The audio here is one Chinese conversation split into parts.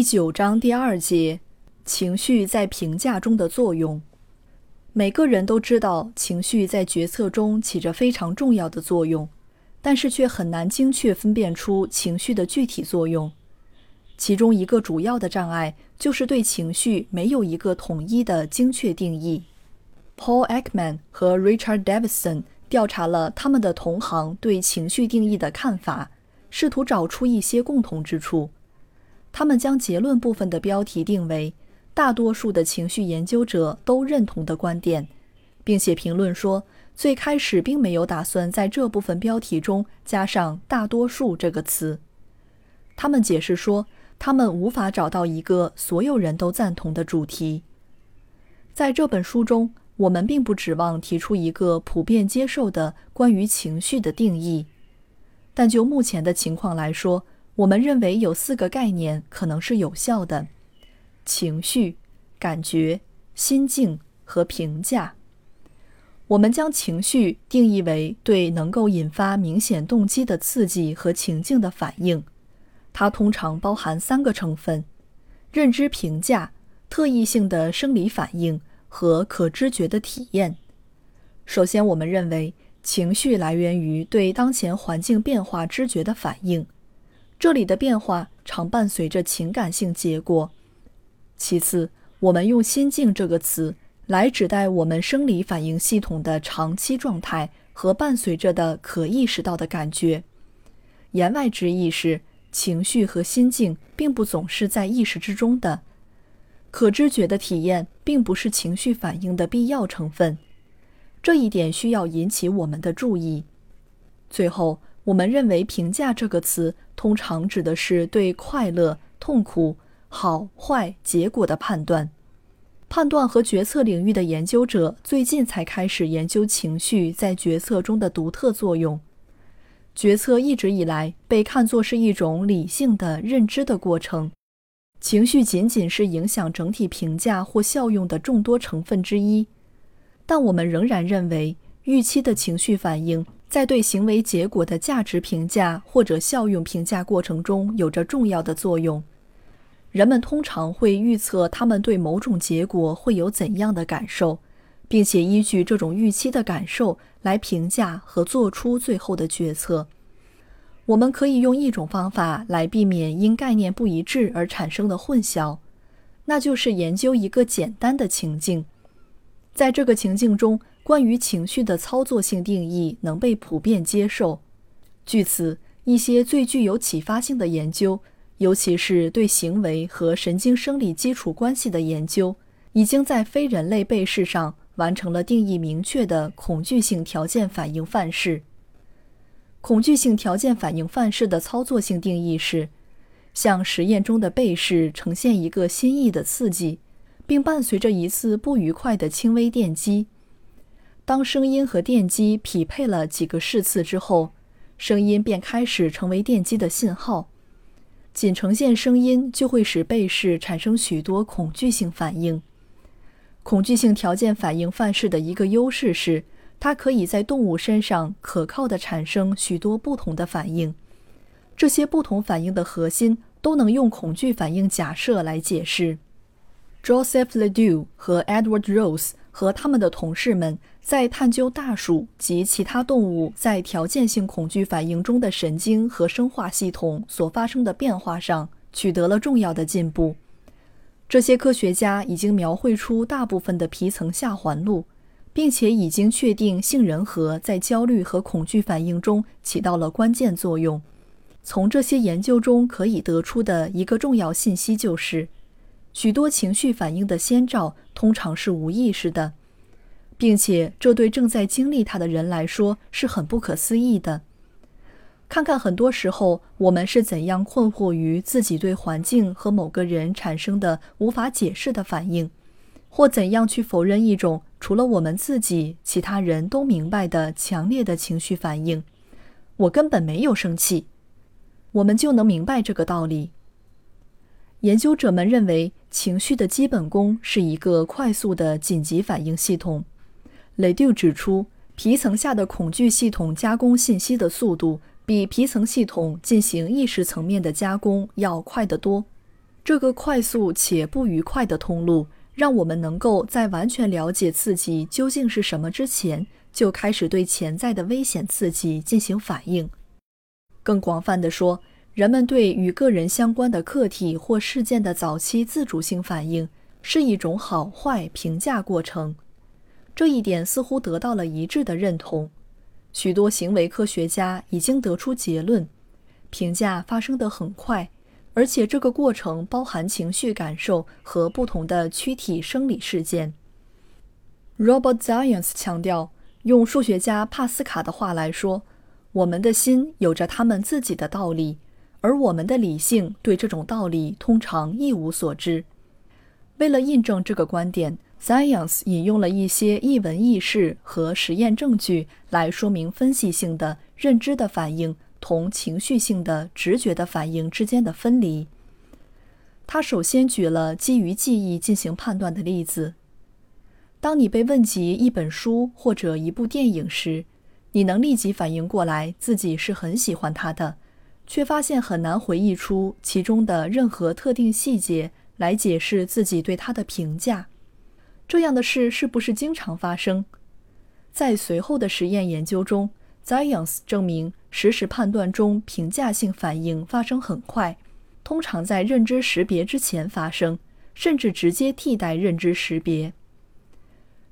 第九章第二节：情绪在评价中的作用。每个人都知道情绪在决策中起着非常重要的作用，但是却很难精确分辨出情绪的具体作用。其中一个主要的障碍就是对情绪没有一个统一的精确定义。Paul Ekman 和 Richard Davidson 调查了他们的同行对情绪定义的看法，试图找出一些共同之处。他们将结论部分的标题定为“大多数的情绪研究者都认同的观点”，并且评论说，最开始并没有打算在这部分标题中加上“大多数”这个词。他们解释说，他们无法找到一个所有人都赞同的主题。在这本书中，我们并不指望提出一个普遍接受的关于情绪的定义，但就目前的情况来说。我们认为有四个概念可能是有效的：情绪、感觉、心境和评价。我们将情绪定义为对能够引发明显动机的刺激和情境的反应。它通常包含三个成分：认知评价、特异性的生理反应和可知觉的体验。首先，我们认为情绪来源于对当前环境变化知觉的反应。这里的变化常伴随着情感性结果。其次，我们用“心境”这个词来指代我们生理反应系统的长期状态和伴随着的可意识到的感觉。言外之意是，情绪和心境并不总是在意识之中的。可知觉的体验并不是情绪反应的必要成分。这一点需要引起我们的注意。最后。我们认为“评价”这个词通常指的是对快乐、痛苦、好坏结果的判断。判断和决策领域的研究者最近才开始研究情绪在决策中的独特作用。决策一直以来被看作是一种理性的认知的过程，情绪仅仅是影响整体评价或效用的众多成分之一。但我们仍然认为，预期的情绪反应。在对行为结果的价值评价或者效用评价过程中有着重要的作用。人们通常会预测他们对某种结果会有怎样的感受，并且依据这种预期的感受来评价和做出最后的决策。我们可以用一种方法来避免因概念不一致而产生的混淆，那就是研究一个简单的情境。在这个情境中。关于情绪的操作性定义能被普遍接受。据此，一些最具有启发性的研究，尤其是对行为和神经生理基础关系的研究，已经在非人类被试上完成了定义明确的恐惧性条件反应范式。恐惧性条件反应范式的操作性定义是：向实验中的被试呈现一个新意的刺激，并伴随着一次不愉快的轻微电击。当声音和电击匹配了几个试次之后，声音便开始成为电击的信号。仅呈现声音就会使被试产生许多恐惧性反应。恐惧性条件反应范式的一个优势是，它可以在动物身上可靠地产生许多不同的反应。这些不同反应的核心都能用恐惧反应假设来解释。Joseph Ledoux 和 Edward Rose 和他们的同事们。在探究大鼠及其他动物在条件性恐惧反应中的神经和生化系统所发生的变化上取得了重要的进步。这些科学家已经描绘出大部分的皮层下环路，并且已经确定杏仁核在焦虑和恐惧反应中起到了关键作用。从这些研究中可以得出的一个重要信息就是，许多情绪反应的先兆通常是无意识的。并且，这对正在经历它的人来说是很不可思议的。看看很多时候我们是怎样困惑于自己对环境和某个人产生的无法解释的反应，或怎样去否认一种除了我们自己其他人都明白的强烈的情绪反应。我根本没有生气，我们就能明白这个道理。研究者们认为，情绪的基本功是一个快速的紧急反应系统。雷杜指出，皮层下的恐惧系统加工信息的速度。比皮层系统进行意识层面的加工要快得多。这个快速且不愉快的通路，让我们能够在完全了解刺激究竟是什么之前，就开始对潜在的危险刺激进行反应。更广泛的说，人们对与个人相关的客体或事件的早期自主性反应，是一种好坏评价过程。这一点似乎得到了一致的认同。许多行为科学家已经得出结论：评价发生得很快，而且这个过程包含情绪感受和不同的躯体生理事件。Robert Zions 强调，用数学家帕斯卡的话来说，我们的心有着他们自己的道理，而我们的理性对这种道理通常一无所知。为了印证这个观点。Science 引用了一些译文轶事和实验证据来说明分析性的认知的反应同情绪性的直觉的反应之间的分离。他首先举了基于记忆进行判断的例子：当你被问及一本书或者一部电影时，你能立即反应过来自己是很喜欢它的，却发现很难回忆出其中的任何特定细节来解释自己对它的评价。这样的事是不是经常发生？在随后的实验研究中，Zions 证明实时判断中评价性反应发生很快，通常在认知识别之前发生，甚至直接替代认知识别。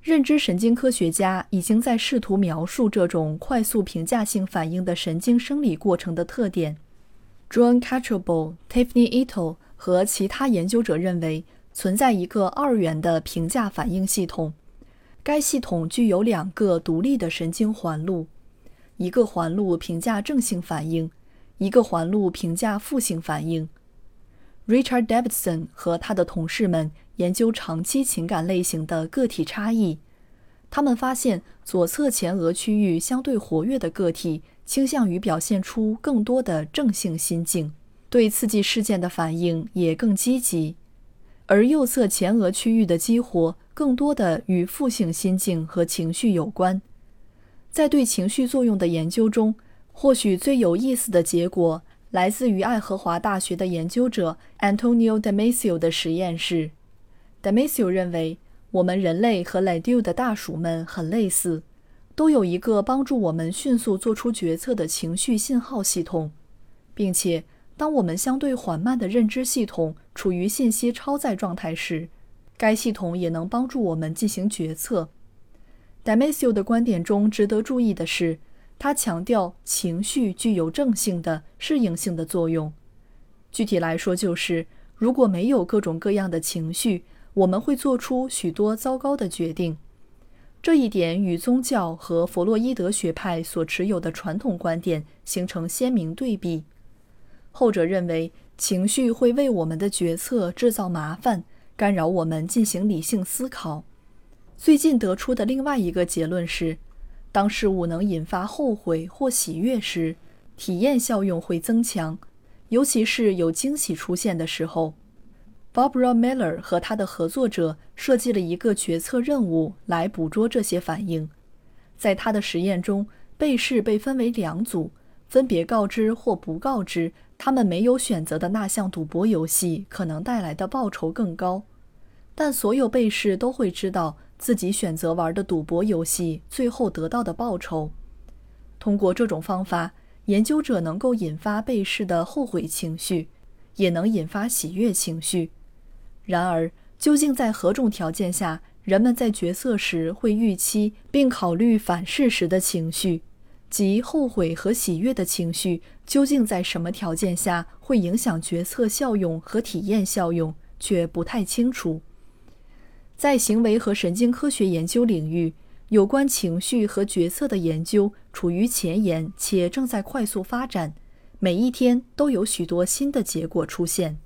认知神经科学家已经在试图描述这种快速评价性反应的神经生理过程的特点。John c a t c h a b l e Tiffany Ito 和其他研究者认为。存在一个二元的评价反应系统，该系统具有两个独立的神经环路，一个环路评价正性反应，一个环路评价负性反应。Richard Davidson 和他的同事们研究长期情感类型的个体差异，他们发现左侧前额区域相对活跃的个体倾向于表现出更多的正性心境，对刺激事件的反应也更积极。而右侧前额区域的激活更多的与负性心境和情绪有关。在对情绪作用的研究中，或许最有意思的结果来自于爱荷华大学的研究者 Antonio Damasio 的实验室。Damasio 认为，我们人类和 l a d u 的大鼠们很类似，都有一个帮助我们迅速做出决策的情绪信号系统，并且。当我们相对缓慢的认知系统处于信息超载状态时，该系统也能帮助我们进行决策。Damasio 的观点中值得注意的是，他强调情绪具有正性的适应性的作用。具体来说，就是如果没有各种各样的情绪，我们会做出许多糟糕的决定。这一点与宗教和弗洛伊德学派所持有的传统观点形成鲜明对比。后者认为，情绪会为我们的决策制造麻烦，干扰我们进行理性思考。最近得出的另外一个结论是，当事物能引发后悔或喜悦时，体验效用会增强，尤其是有惊喜出现的时候。Barbara Miller 和他的合作者设计了一个决策任务来捕捉这些反应。在他的实验中，被试被分为两组，分别告知或不告知。他们没有选择的那项赌博游戏可能带来的报酬更高，但所有被试都会知道自己选择玩的赌博游戏最后得到的报酬。通过这种方法，研究者能够引发被试的后悔情绪，也能引发喜悦情绪。然而，究竟在何种条件下，人们在决策时会预期并考虑反事实的情绪？即后悔和喜悦的情绪究竟在什么条件下会影响决策效用和体验效用，却不太清楚。在行为和神经科学研究领域，有关情绪和决策的研究处于前沿且正在快速发展，每一天都有许多新的结果出现。